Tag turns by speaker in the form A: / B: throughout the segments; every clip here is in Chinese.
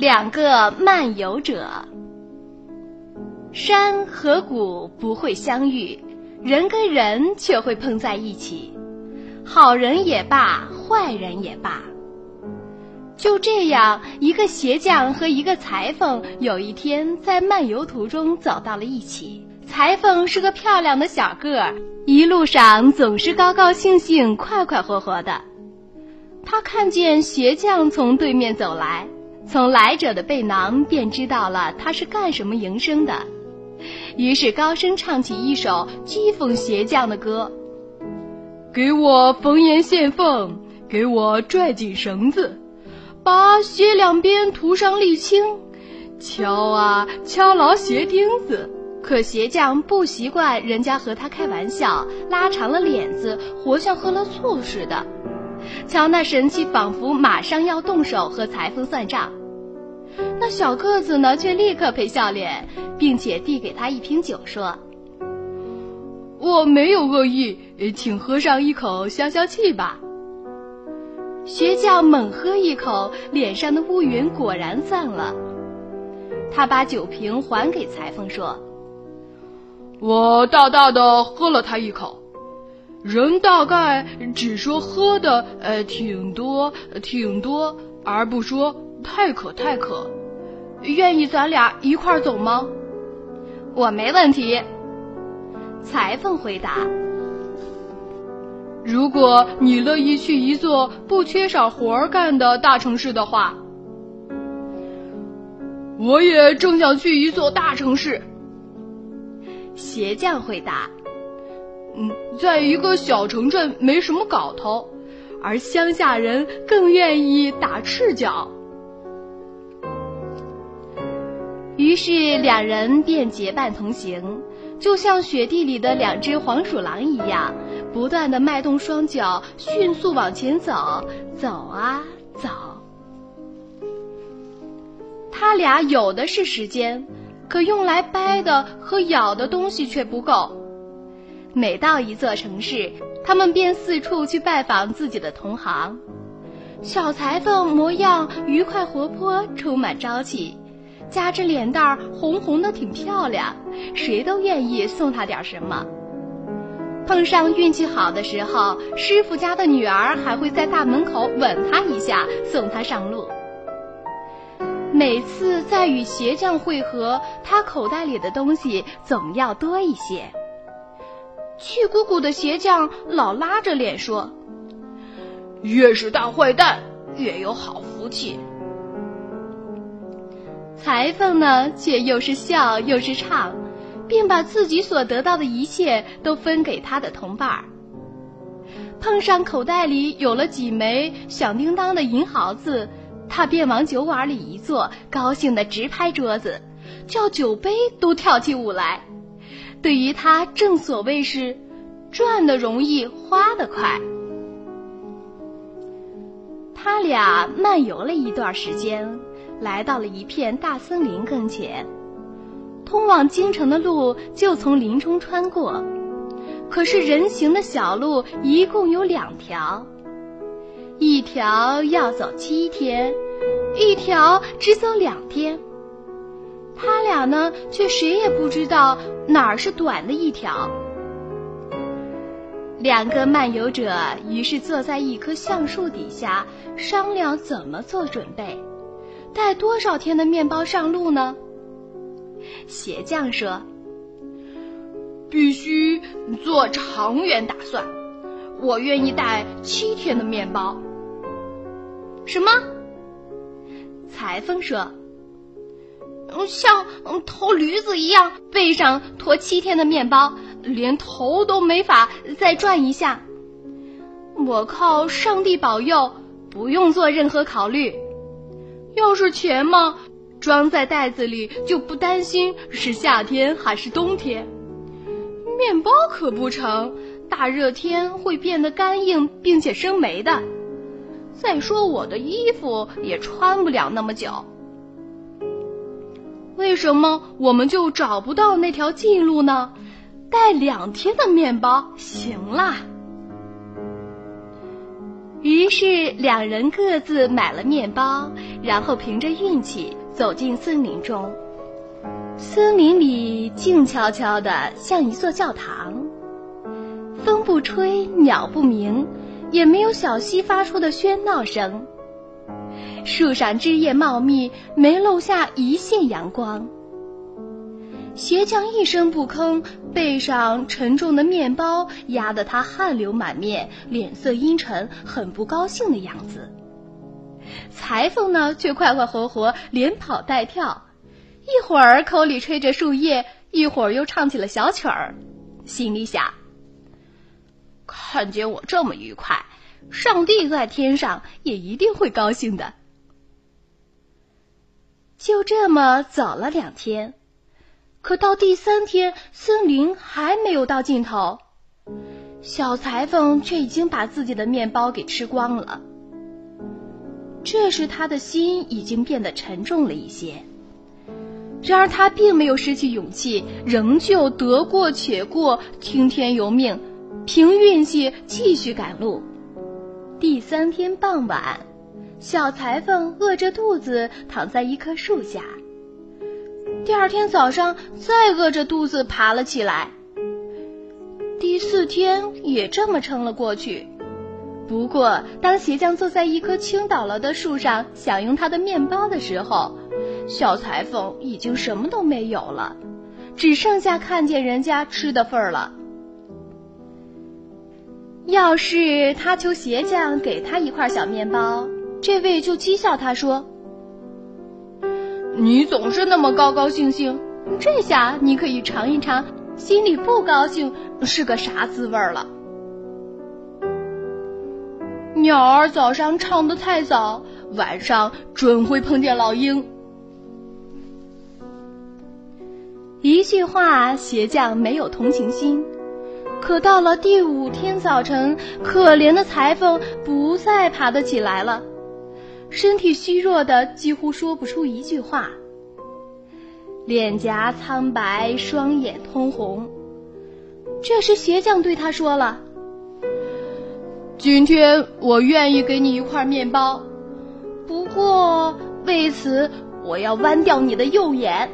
A: 两个漫游者，山和谷不会相遇，人跟人却会碰在一起。好人也罢，坏人也罢。就这样，一个鞋匠和一个裁缝有一天在漫游途中走到了一起。裁缝是个漂亮的小个儿，一路上总是高高兴兴、快快活活的。他看见鞋匠从对面走来。从来者的背囊便知道了他是干什么营生的，于是高声唱起一首讥讽鞋匠的歌：“
B: 给我缝严线缝，给我拽紧绳子，把鞋两边涂上沥青，敲啊敲牢鞋钉子。”
A: 可鞋匠不习惯人家和他开玩笑，拉长了脸子，活像喝了醋似的。瞧那神气，仿佛马上要动手和裁缝算账。那小个子呢，却立刻赔笑脸，并且递给他一瓶酒，说：“
B: 我没有恶意，请喝上一口消消气吧。”
A: 学匠猛喝一口，脸上的乌云果然散了。他把酒瓶还给裁缝，说：“
B: 我大大的喝了他一口。人大概只说喝的呃挺多挺多，而不说。”太渴，太渴！
A: 愿意咱俩一块儿走吗？我没问题。裁缝回答：“
B: 如果你乐意去一座不缺少活儿干的大城市的话，我也正想去一座大城市。”
A: 鞋匠回答：“
B: 嗯，在一个小城镇没什么搞头，而乡下人更愿意打赤脚。”
A: 于是两人便结伴同行，就像雪地里的两只黄鼠狼一样，不断的迈动双脚，迅速往前走，走啊走。他俩有的是时间，可用来掰的和咬的东西却不够。每到一座城市，他们便四处去拜访自己的同行。小裁缝模样愉快活泼，充满朝气。夹着脸蛋儿红红的，挺漂亮，谁都愿意送她点什么。碰上运气好的时候，师傅家的女儿还会在大门口吻她一下，送她上路。每次在与鞋匠会合，他口袋里的东西总要多一些。气鼓鼓的鞋匠老拉着脸说：“
B: 越是大坏蛋，越有好福气。”
A: 裁缝呢，却又是笑又是唱，并把自己所得到的一切都分给他的同伴儿。碰上口袋里有了几枚响叮当的银毫子，他便往酒馆里一坐，高兴的直拍桌子，叫酒杯都跳起舞来。对于他，正所谓是赚的容易，花的快。他俩漫游了一段时间。来到了一片大森林跟前，通往京城的路就从林中穿过。可是人行的小路一共有两条，一条要走七天，一条只走两天。他俩呢，却谁也不知道哪儿是短的一条。两个漫游者于是坐在一棵橡树底下，商量怎么做准备。带多少天的面包上路呢？鞋匠说：“
B: 必须做长远打算。我愿意带七天的面包。”
A: 什么？裁缝说：“像头驴子一样，背上驮七天的面包，连头都没法再转一下。我靠上帝保佑，不用做任何考虑。”
B: 要是钱嘛，装在袋子里就不担心是夏天还是冬天。面包可不成，大热天会变得干硬并且生霉的。再说我的衣服也穿不了那么久。为什么我们就找不到那条近路呢？带两天的面包行啦。
A: 于是两人各自买了面包，然后凭着运气走进森林中。森林里静悄悄的，像一座教堂。风不吹，鸟不鸣，也没有小溪发出的喧闹声。树上枝叶茂密，没漏下一线阳光。鞋匠一声不吭，背上沉重的面包压得他汗流满面，脸色阴沉，很不高兴的样子。裁缝呢，却快快活活，连跑带跳。一会儿口里吹着树叶，一会儿又唱起了小曲儿，心里想：看见我这么愉快，上帝在天上也一定会高兴的。就这么走了两天，可到第三天，森林还没有到尽头，小裁缝却已经把自己的面包给吃光了。这时，他的心已经变得沉重了一些。然而他并没有失去勇气，仍旧得过且过，听天由命，凭运气继续赶路。第三天傍晚，小裁缝饿着肚子躺在一棵树下。第二天早上，再饿着肚子爬了起来。第四天也这么撑了过去。不过，当鞋匠坐在一棵倾倒了的树上享用他的面包的时候，小裁缝已经什么都没有了，只剩下看见人家吃的份儿了。要是他求鞋匠给他一块小面包，这位就讥笑他说：“你总是那么高高兴兴，这下你可以尝一尝心里不高兴是个啥滋味了。”鸟儿早上唱的太早，晚上准会碰见老鹰。一句话，鞋匠没有同情心。可到了第五天早晨，可怜的裁缝不再爬得起来了，身体虚弱的几乎说不出一句话，脸颊苍白，双眼通红。这时，鞋匠对他说了：“今天我愿意给你一块面包，不过为此我要剜掉你的右眼。”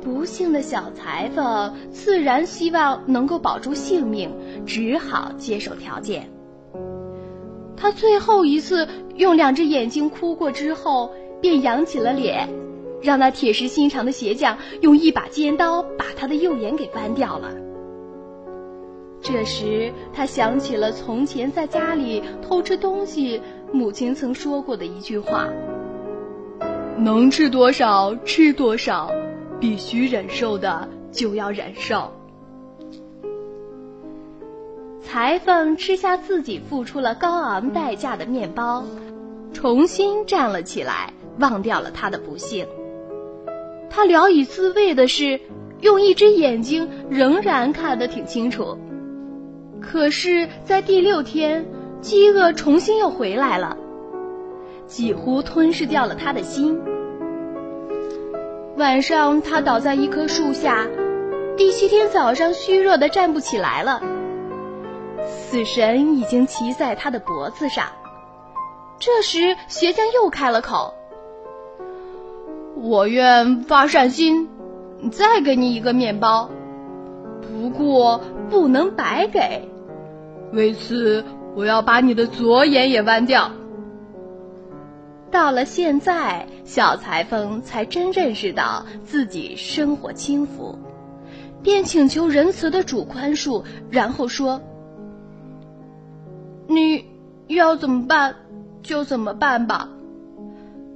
A: 不幸的小裁缝自然希望能够保住性命，只好接受条件。他最后一次用两只眼睛哭过之后，便扬起了脸，让那铁石心肠的鞋匠用一把尖刀把他的右眼给剜掉了。这时，他想起了从前在家里偷吃东西，母亲曾说过的一句话：“能吃多少吃多少。”必须忍受的就要忍受。裁缝吃下自己付出了高昂代价的面包，重新站了起来，忘掉了他的不幸。他聊以自慰的是，用一只眼睛仍然看得挺清楚。可是，在第六天，饥饿重新又回来了，几乎吞噬掉了他的心。晚上，他倒在一棵树下。第七天早上，虚弱的站不起来了。死神已经骑在他的脖子上。这时，鞋匠又开了口：“我愿发善心，再给你一个面包，不过不能白给。为此，我要把你的左眼也剜掉。”到了现在，小裁缝才真认识到自己生活轻浮，便请求仁慈的主宽恕，然后说：“你要怎么办，就怎么办吧。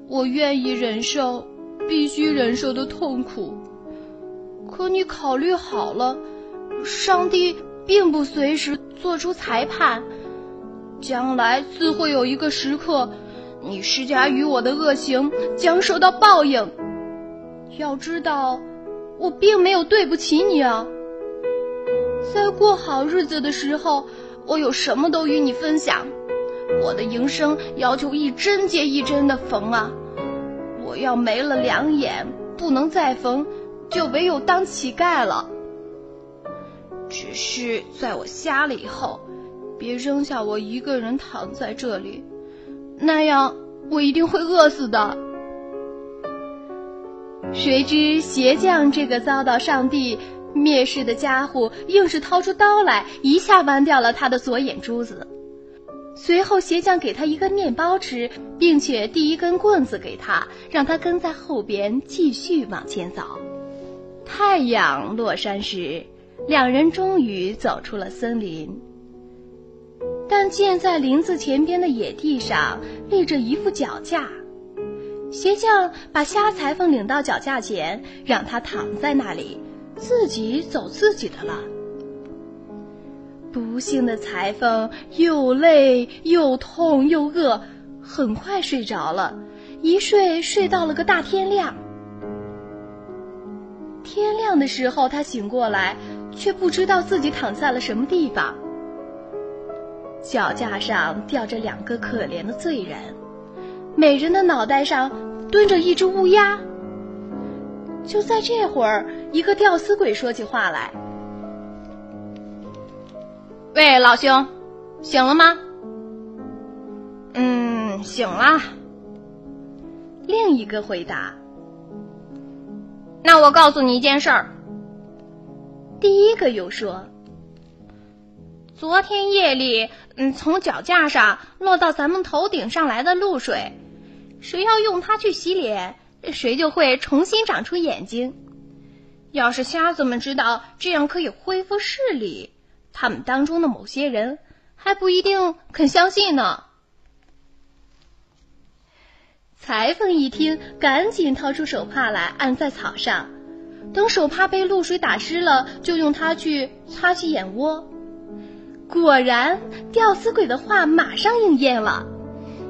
A: 我愿意忍受必须忍受的痛苦。可你考虑好了，上帝并不随时做出裁判，将来自会有一个时刻。”你施加于我的恶行将受到报应。要知道，我并没有对不起你啊。在过好日子的时候，我有什么都与你分享。我的营生要求一针接一针的缝啊。我要没了两眼，不能再缝，就唯有当乞丐了。只是在我瞎了以后，
B: 别扔下我一个人躺在这里，那样我一定会饿死的。”
A: 谁知鞋匠这个遭到上帝蔑视的家伙，硬是掏出刀来，一下剜掉了他的左眼珠子。随后，鞋匠给他一根面包吃，并且递一根棍子给他，让他跟在后边继续往前走。太阳落山时，两人终于走出了森林。但见在林子前边的野地上立着一副脚架。鞋匠把瞎裁缝领到脚架前，让他躺在那里，自己走自己的了。不幸的裁缝又累又痛又饿，很快睡着了，一睡睡到了个大天亮。天亮的时候，他醒过来，却不知道自己躺在了什么地方。脚架上吊着两个可怜的罪人。每人的脑袋上蹲着一只乌鸦。就在这会儿，一个吊死鬼说起话来：“
B: 喂，老兄，醒了吗？”“
C: 嗯，醒了。”
A: 另一个回答。
B: “那我告诉你一件事儿。”
A: 第一个又说：“
B: 昨天夜里，嗯，从脚架上落到咱们头顶上来的露水。”谁要用它去洗脸，谁就会重新长出眼睛。要是瞎子们知道这样可以恢复视力，他们当中的某些人还不一定肯相信呢。
A: 裁缝一听，赶紧掏出手帕来按在草上，等手帕被露水打湿了，就用它去擦洗眼窝。果然，吊死鬼的话马上应验了。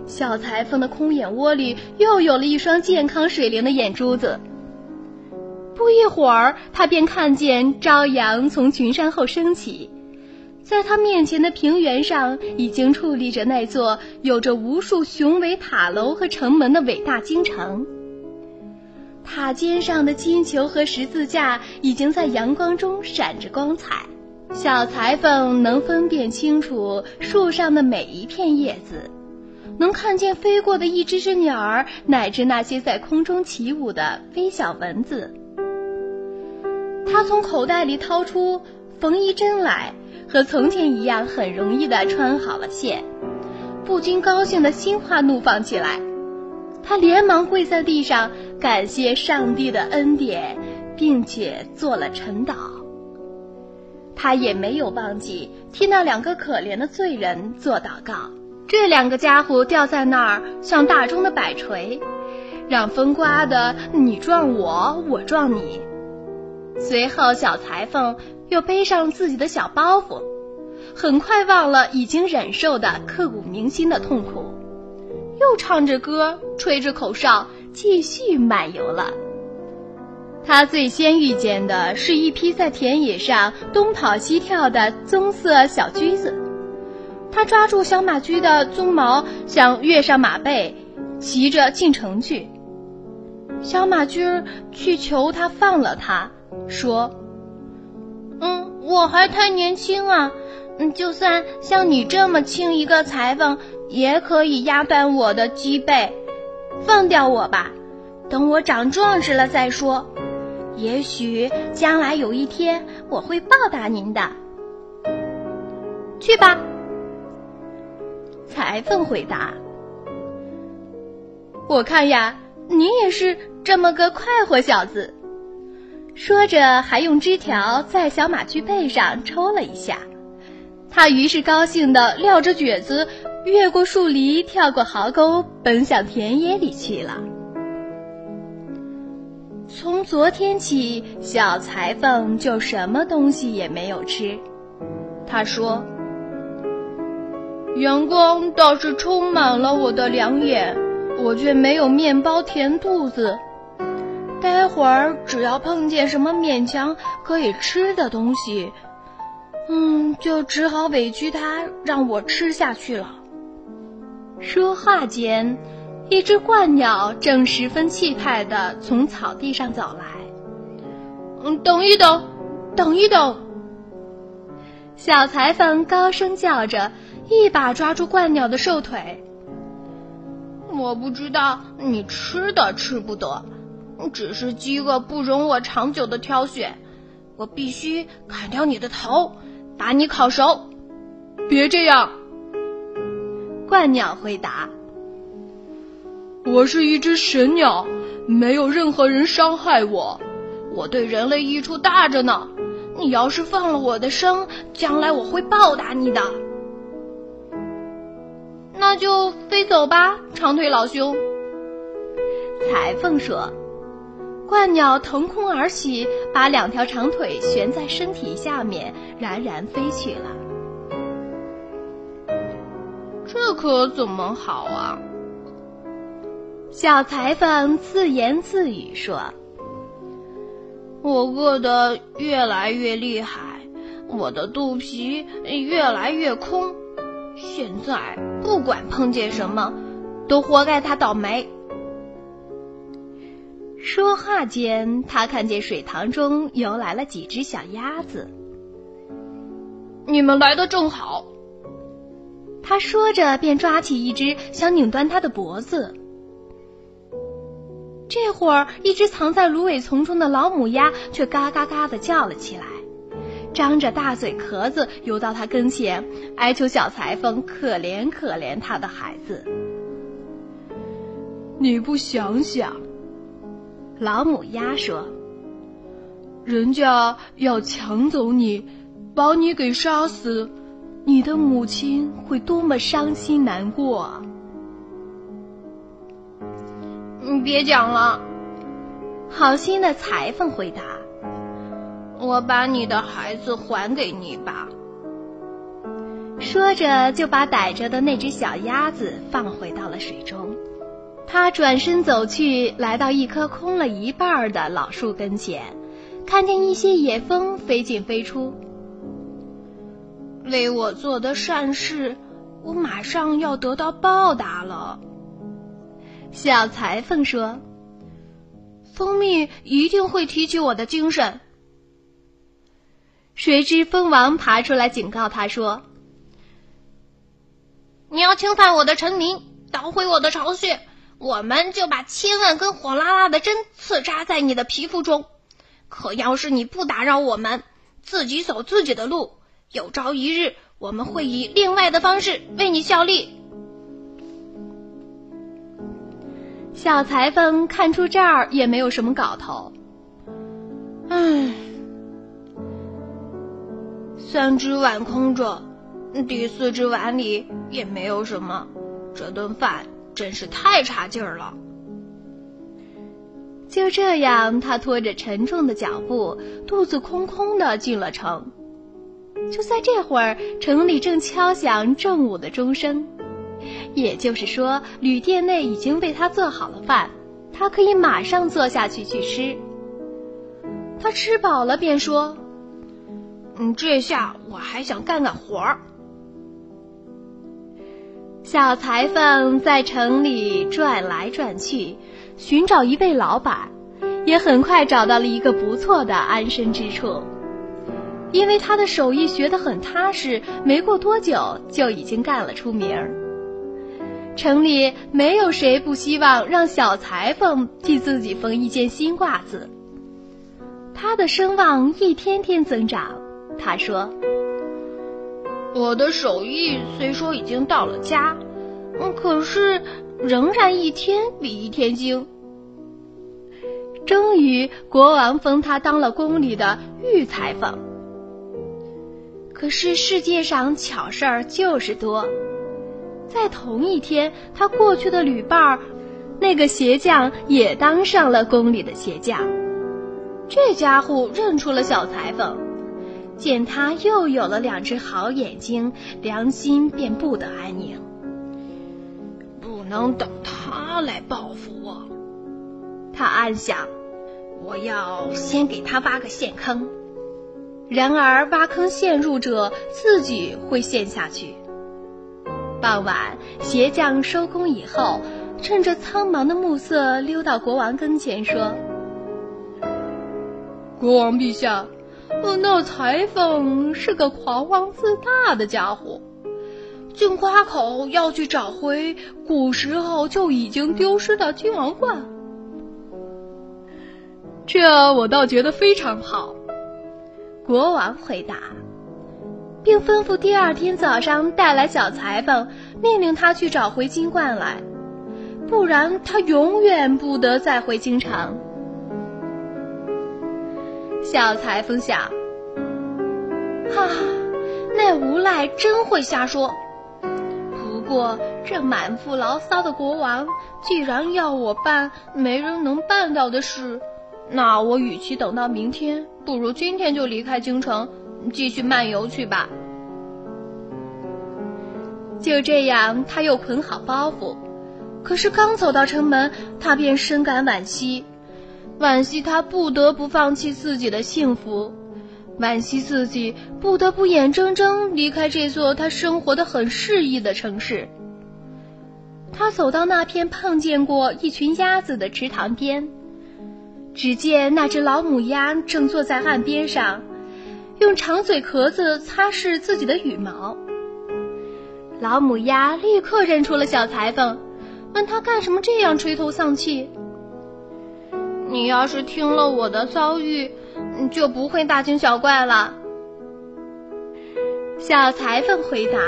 A: 小裁缝的空眼窝里又有了一双健康水灵的眼珠子。不一会儿，他便看见朝阳从群山后升起，在他面前的平原上已经矗立着那座有着无数雄伟塔楼和城门的伟大京城。塔尖上的金球和十字架已经在阳光中闪着光彩，小裁缝能分辨清楚树上的每一片叶子。能看见飞过的一只只鸟儿，乃至那些在空中起舞的微小蚊子。他从口袋里掏出缝衣针来，和从前一样，很容易的穿好了线，不禁高兴的心花怒放起来。他连忙跪在地上，感谢上帝的恩典，并且做了晨祷。他也没有忘记替那两个可怜的罪人做祷告。这两个家伙吊在那儿，像大钟的摆锤，让风刮的你撞我，我撞你。随后，小裁缝又背上自己的小包袱，很快忘了已经忍受的刻骨铭心的痛苦，又唱着歌，吹着口哨，继续漫游了。他最先遇见的是一匹在田野上东跑西跳的棕色小驹子。他抓住小马驹的鬃毛，想跃上马背，骑着进城去。小马驹儿去求他放了他，说：“嗯，我还太年轻啊，嗯，就算像你这么轻一个裁缝，也可以压断我的脊背。放掉我吧，等我长壮实了再说。也许将来有一天我会报答您的。去吧。”裁缝回答：“我看呀，你也是这么个快活小子。”说着，还用枝条在小马驹背上抽了一下。他于是高兴地撂着蹶子，越过树篱，跳过壕沟，奔向田野里去了。从昨天起，小裁缝就什么东西也没有吃。他说。阳光倒是充满了我的两眼，我却没有面包填肚子。待会儿只要碰见什么勉强可以吃的东西，嗯，就只好委屈他让我吃下去了。说话间，一只鹳鸟正十分气派地从草地上走来。嗯，等一等，等一等。小裁缝高声叫着，一把抓住鹳鸟的瘦腿。
B: 我不知道你吃的吃不得，只是饥饿不容我长久的挑选。我必须砍掉你的头，把你烤熟。
C: 别这样，
A: 鹳鸟回答：“
C: 我是一只神鸟，没有任何人伤害我，
B: 我对人类益处大着呢。你要是放了我的生，将来我会报答你的。”
A: 那就飞走吧，长腿老兄。裁缝说。鹳鸟腾空而起，把两条长腿悬在身体下面，冉冉飞去了。
B: 这可怎么好啊？
A: 小裁缝自言自语说：“
B: 我饿得越来越厉害，我的肚皮越来越空，现在不管碰见什么，都活该他倒霉。”
A: 说话间，他看见水塘中游来了几只小鸭子。
B: 你们来的正好。
A: 他说着，便抓起一只，想拧断它的脖子。这会儿，一只藏在芦苇丛中的老母鸭却嘎嘎嘎的叫了起来，张着大嘴壳子游到他跟前，哀求小裁缝可怜可怜他的孩子。
C: 你不想想？
A: 老母鸭说：“
C: 人家要抢走你，把你给杀死，你的母亲会多么伤心难过啊！”
B: 你别讲了，
A: 好心的裁缝回答：“
B: 我把你的孩子还给你吧。”
A: 说着，就把逮着的那只小鸭子放回到了水中。他转身走去，来到一棵空了一半的老树跟前，看见一些野蜂飞进飞出。
B: 为我做的善事，我马上要得到报答了。
A: 小裁缝说：“
B: 蜂蜜一定会提起我的精神。”
A: 谁知蜂王爬出来警告他说：“
B: 你要侵犯我的臣民，捣毁我的巢穴。”我们就把千万根火辣辣的针刺扎在你的皮肤中。可要是你不打扰我们，自己走自己的路，有朝一日我们会以另外的方式为你效力。
A: 小裁缝看出这儿也没有什么搞头。
B: 唉，三只碗空着，第四只碗里也没有什么，这顿饭。真是太差劲儿了！
A: 就这样，他拖着沉重的脚步，肚子空空的进了城。就在这会儿，城里正敲响正午的钟声，也就是说，旅店内已经为他做好了饭，他可以马上坐下去去吃。他吃饱了，便说：“
B: 嗯，这下我还想干干活儿。”
A: 小裁缝在城里转来转去，寻找一位老板，也很快找到了一个不错的安身之处。因为他的手艺学得很踏实，没过多久就已经干了出名儿。城里没有谁不希望让小裁缝替自己缝一件新褂子。他的声望一天天增长。他说。
B: 我的手艺虽说已经到了家，嗯，可是仍然一天比一天精。
A: 终于，国王封他当了宫里的御裁缝。可是世界上巧事儿就是多，在同一天，他过去的旅伴儿，那个鞋匠也当上了宫里的鞋匠。这家伙认出了小裁缝。见他又有了两只好眼睛，良心便不得安宁。
B: 不能等他来报复我，
A: 他暗想。我要先给他挖个陷坑，然而挖坑陷入者自己会陷下去。傍晚，鞋匠收工以后，趁着苍茫的暮色，溜到国王跟前说：“
C: 国王陛下。”那裁缝是个狂妄自大的家伙，竟夸口要去找回古时候就已经丢失的金王冠。
B: 这我倒觉得非常好。
A: 国王回答，并吩咐第二天早上带来小裁缝，命令他去找回金冠来，不然他永远不得再回京城。小裁缝想：“哈，那无赖真会瞎说。不过这满腹牢骚的国王，既然要我办没人能办到的事，那我与其等到明天，不如今天就离开京城，继续漫游去吧。”就这样，他又捆好包袱。可是刚走到城门，他便深感惋惜。惋惜他不得不放弃自己的幸福，惋惜自己不得不眼睁睁离开这座他生活的很适意的城市。他走到那片碰见过一群鸭子的池塘边，只见那只老母鸭正坐在岸边上，用长嘴壳子擦拭自己的羽毛。老母鸭立刻认出了小裁缝，问他干什么这样垂头丧气。你要是听了我的遭遇，就不会大惊小怪了。小裁缝回答，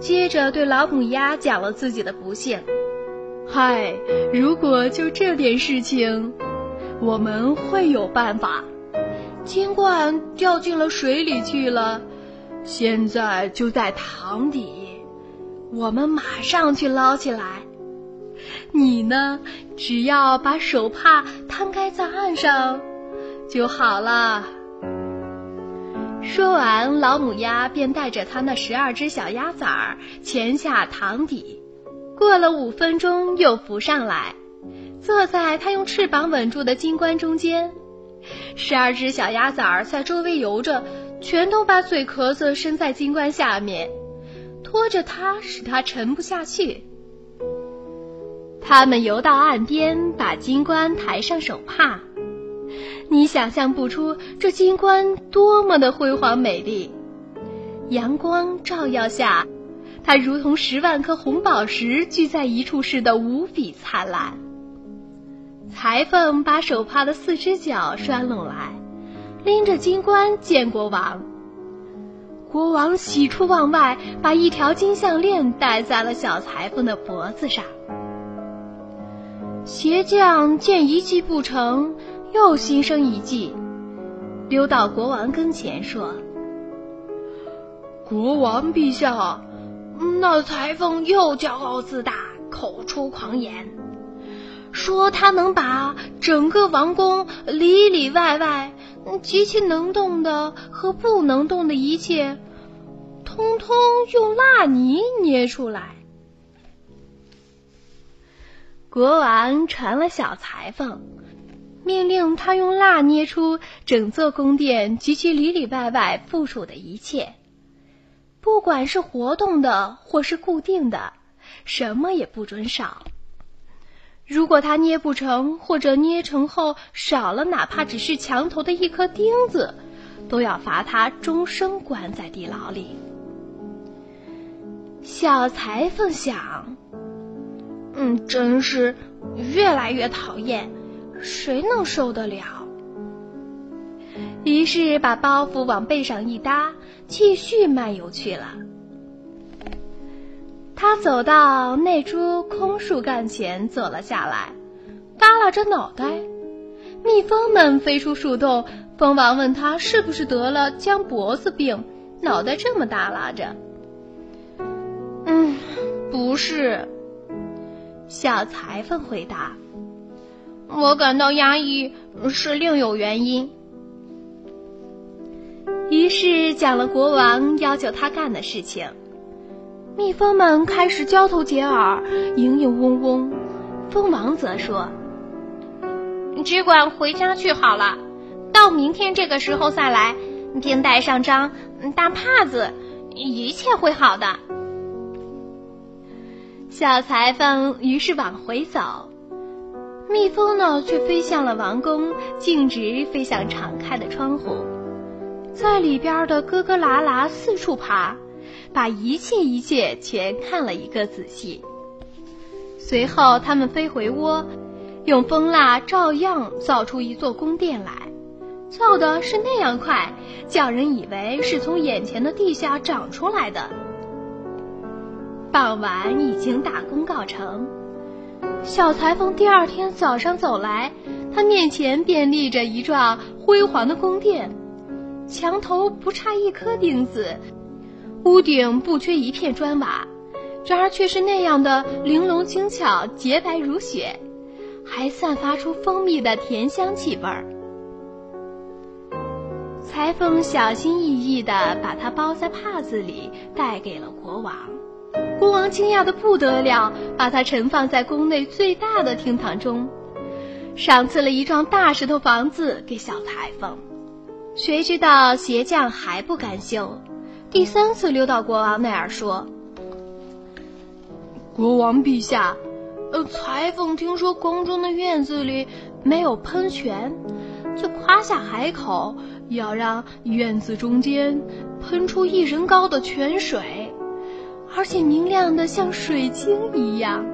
A: 接着对老母鸭讲了自己的不幸。
B: 嗨，如果就这点事情，我们会有办法。
C: 金冠掉进了水里去了，现在就在塘底，我们马上去捞起来。
B: 你呢？只要把手帕摊开在岸上就好了。
A: 说完，老母鸭便带着它那十二只小鸭崽儿潜下塘底，过了五分钟又浮上来，坐在它用翅膀稳住的金冠中间。十二只小鸭崽儿在周围游着，全都把嘴壳子伸在金冠下面，拖着它，使它沉不下去。他们游到岸边，把金冠抬上手帕。你想象不出这金冠多么的辉煌美丽。阳光照耀下，它如同十万颗红宝石聚在一处似的无比灿烂。裁缝把手帕的四只脚拴拢来，拎着金冠见国王。国王喜出望外，把一条金项链戴在了小裁缝的脖子上。鞋匠见一计不成，又心生一计，溜到国王跟前说：“
C: 国王陛下，那裁缝又骄傲自大，口出狂言，说他能把整个王宫里里外外极其能动的和不能动的一切，通通用蜡泥捏出来。”
A: 国王传了小裁缝，命令他用蜡捏出整座宫殿及其里里外外附属的一切，不管是活动的或是固定的，什么也不准少。如果他捏不成，或者捏成后少了哪怕只是墙头的一颗钉子，都要罚他终生关在地牢里。小裁缝想。嗯，真是越来越讨厌，谁能受得了？于是把包袱往背上一搭，继续漫游去了。他走到那株空树干前，坐了下来，耷拉着脑袋。蜜蜂们飞出树洞，蜂王问他是不是得了僵脖子病，脑袋这么耷拉着。嗯，不是。小裁缝回答：“我感到压抑是另有原因。”于是讲了国王要求他干的事情。蜜蜂们开始交头接耳，嘤嘤嗡嗡。蜂王则说：“只管回家去好了，到明天这个时候再来，并带上张大帕子，一切会好的。”小裁缝于是往回走，蜜蜂呢却飞向了王宫，径直飞向敞开的窗户。在里边的咯咯啦啦四处爬，把一切一切全看了一个仔细。随后，他们飞回窝，用蜂蜡照样造出一座宫殿来，造的是那样快，叫人以为是从眼前的地下长出来的。傍晚已经大功告成，小裁缝第二天早上走来，他面前便立着一幢辉煌的宫殿。墙头不差一颗钉子，屋顶不缺一片砖瓦，然而却是那样的玲珑精巧、洁白如雪，还散发出蜂蜜的甜香气味儿。裁缝小心翼翼地把它包在帕子里，带给了国王。国王惊讶的不得了，把它盛放在宫内最大的厅堂中，赏赐了一幢大石头房子给小裁缝。谁知道鞋匠还不甘休，第三次溜到国王那儿说：“
B: 国王陛下，呃，裁缝听说宫中的院子里没有喷泉，就夸下海口，要让院子中间喷出一人高的泉水，而且明亮的像水晶一样。”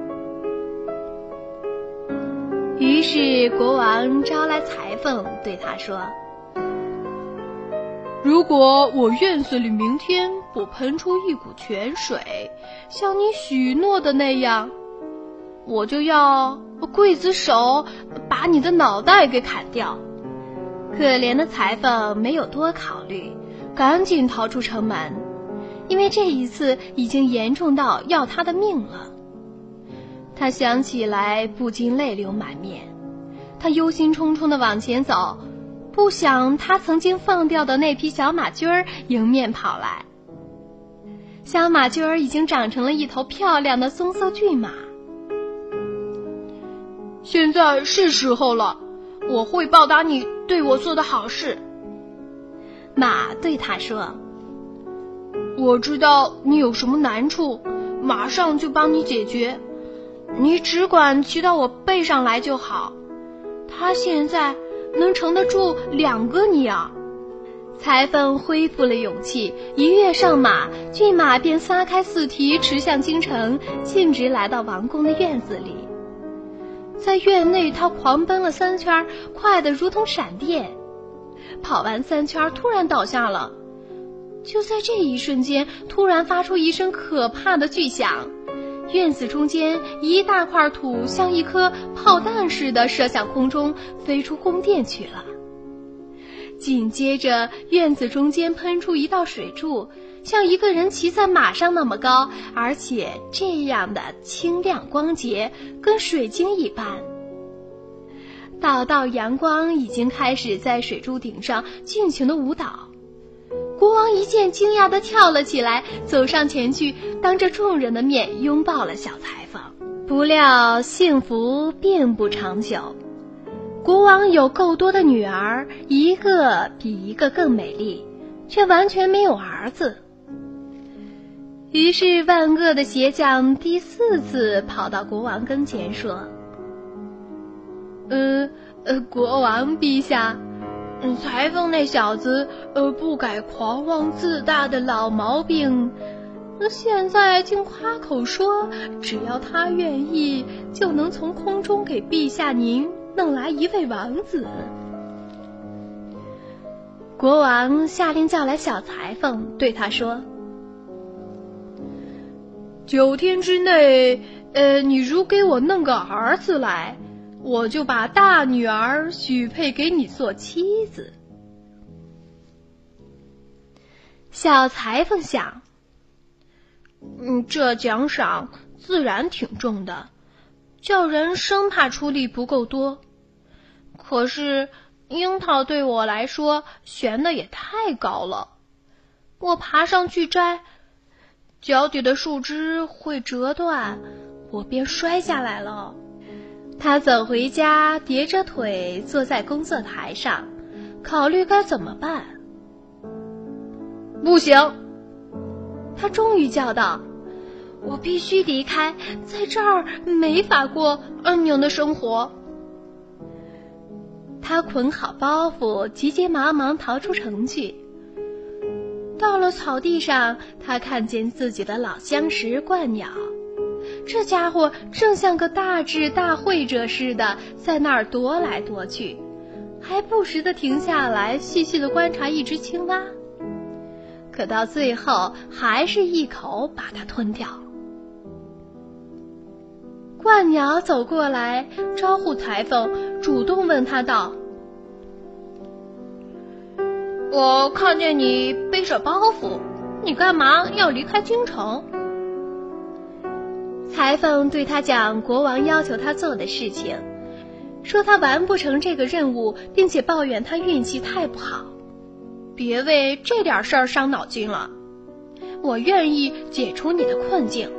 A: 于是国王招来裁缝，对他说。
B: 如果我院子里明天不喷出一股泉水，像你许诺的那样，我就要刽子手把你的脑袋给砍掉。
A: 可怜的裁缝没有多考虑，赶紧逃出城门，因为这一次已经严重到要他的命了。他想起来，不禁泪流满面。他忧心忡忡地往前走。不想他曾经放掉的那匹小马驹儿迎面跑来。小马驹儿已经长成了一头漂亮的棕色骏马。
B: 现在是时候了，我会报答你对我做的好事。
A: 马对他说：“
B: 我知道你有什么难处，马上就帮你解决。你只管骑到我背上来就好。他现在。”能承得住两个你啊！
A: 裁缝恢复了勇气，一跃上马，骏马便撒开四蹄驰向京城，径直来到王宫的院子里。在院内，他狂奔了三圈，快得如同闪电。跑完三圈，突然倒下了。就在这一瞬间，突然发出一声可怕的巨响。院子中间一大块土像一颗炮弹似的射向空中，飞出宫殿去了。紧接着，院子中间喷出一道水柱，像一个人骑在马上那么高，而且这样的清亮光洁，跟水晶一般。道道阳光已经开始在水柱顶上尽情的舞蹈。国王一见，惊讶的跳了起来，走上前去，当着众人的面拥抱了小裁缝。不料幸福并不长久，国王有够多的女儿，一个比一个更美丽，却完全没有儿子。于是万恶的鞋匠第四次跑到国王跟前说：“
B: 呃呃，国王陛下。”裁缝那小子，呃，不改狂妄自大的老毛病，那现在竟夸口说，只要他愿意，就能从空中给陛下您弄来一位王子。
A: 国王下令叫来小裁缝，对他说：“
B: 九天之内，呃，你如给我弄个儿子来。”我就把大女儿许配给你做妻子。
A: 小裁缝想，
B: 嗯，这奖赏自然挺重的，叫人生怕出力不够多。可是樱桃对我来说悬的也太高了，我爬上去摘，脚底的树枝会折断，我便摔下来了。
A: 他走回家，叠着腿坐在工作台上，考虑该怎么办。
B: 不行，
A: 他终于叫道：“我必须离开，在这儿没法过安宁的生活。”他捆好包袱，急急忙忙逃出城去。到了草地上，他看见自己的老相识鹳鸟，这家伙正像个大智大慧者似的，在那儿踱来踱去，还不时的停下来细细的观察一只青蛙。可到最后，还是一口把它吞掉。鹳鸟走过来招呼裁缝，主动问他道。
C: 我看见你背着包袱，你干嘛要离开京城？
A: 裁缝对他讲国王要求他做的事情，说他完不成这个任务，并且抱怨他运气太不好。
C: 别为这点事儿伤脑筋了，我愿意解除你的困境。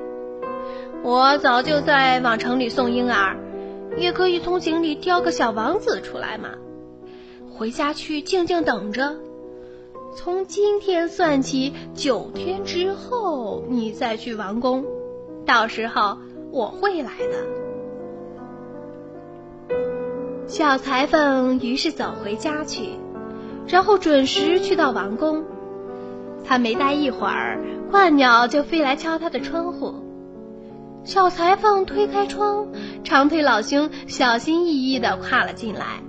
C: 我早就在往城里送婴儿，也可以从井里挑个小王子出来嘛。回家去静静等着。从今天算起，九天之后你再去王宫，到时候我会来的。
A: 小裁缝于是走回家去，然后准时去到王宫。他没待一会儿，鹳鸟就飞来敲他的窗户。小裁缝推开窗，长腿老兄小心翼翼地跨了进来。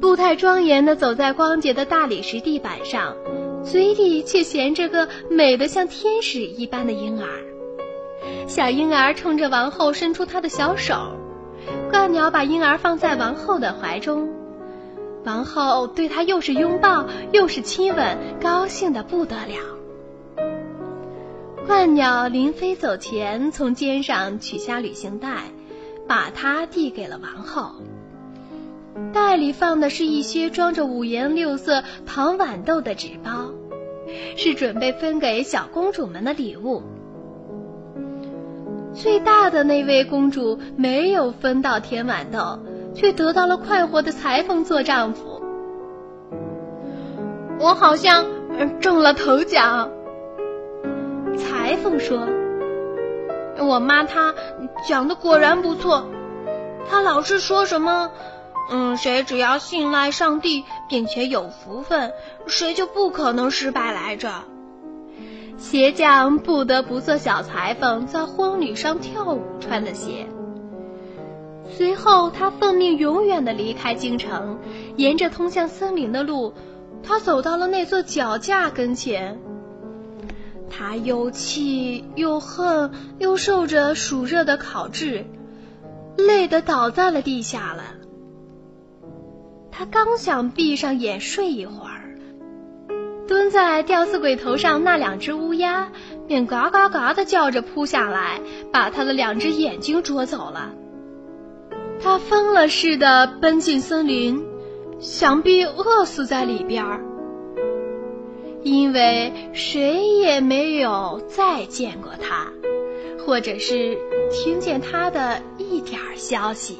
A: 步态庄严地走在光洁的大理石地板上，嘴里却衔着个美得像天使一般的婴儿。小婴儿冲着王后伸出他的小手，鹳鸟把婴儿放在王后的怀中，王后对他又是拥抱又是亲吻，高兴的不得了。鹳鸟临飞走前，从肩上取下旅行袋，把它递给了王后。袋里放的是一些装着五颜六色糖豌豆的纸包，是准备分给小公主们的礼物。最大的那位公主没有分到甜豌豆，却得到了快活的裁缝做丈夫。
C: 我好像中了头奖。
A: 裁缝说：“
C: 我妈她讲的果然不错，她老是说什么。”嗯，谁只要信赖上帝，并且有福分，谁就不可能失败来着。
A: 鞋匠不得不做小裁缝在婚礼上跳舞穿的鞋。随后，他奉命永远的离开京城，沿着通向森林的路，他走到了那座脚架跟前。他又气又恨，又受着暑热的烤制，累得倒在了地下了。他刚想闭上眼睡一会儿，蹲在吊死鬼头上那两只乌鸦便嘎嘎嘎的叫着扑下来，把他的两只眼睛捉走了。他疯了似的奔进森林，想必饿死在里边儿，因为谁也没有再见过他，或者是听见他的一点消息。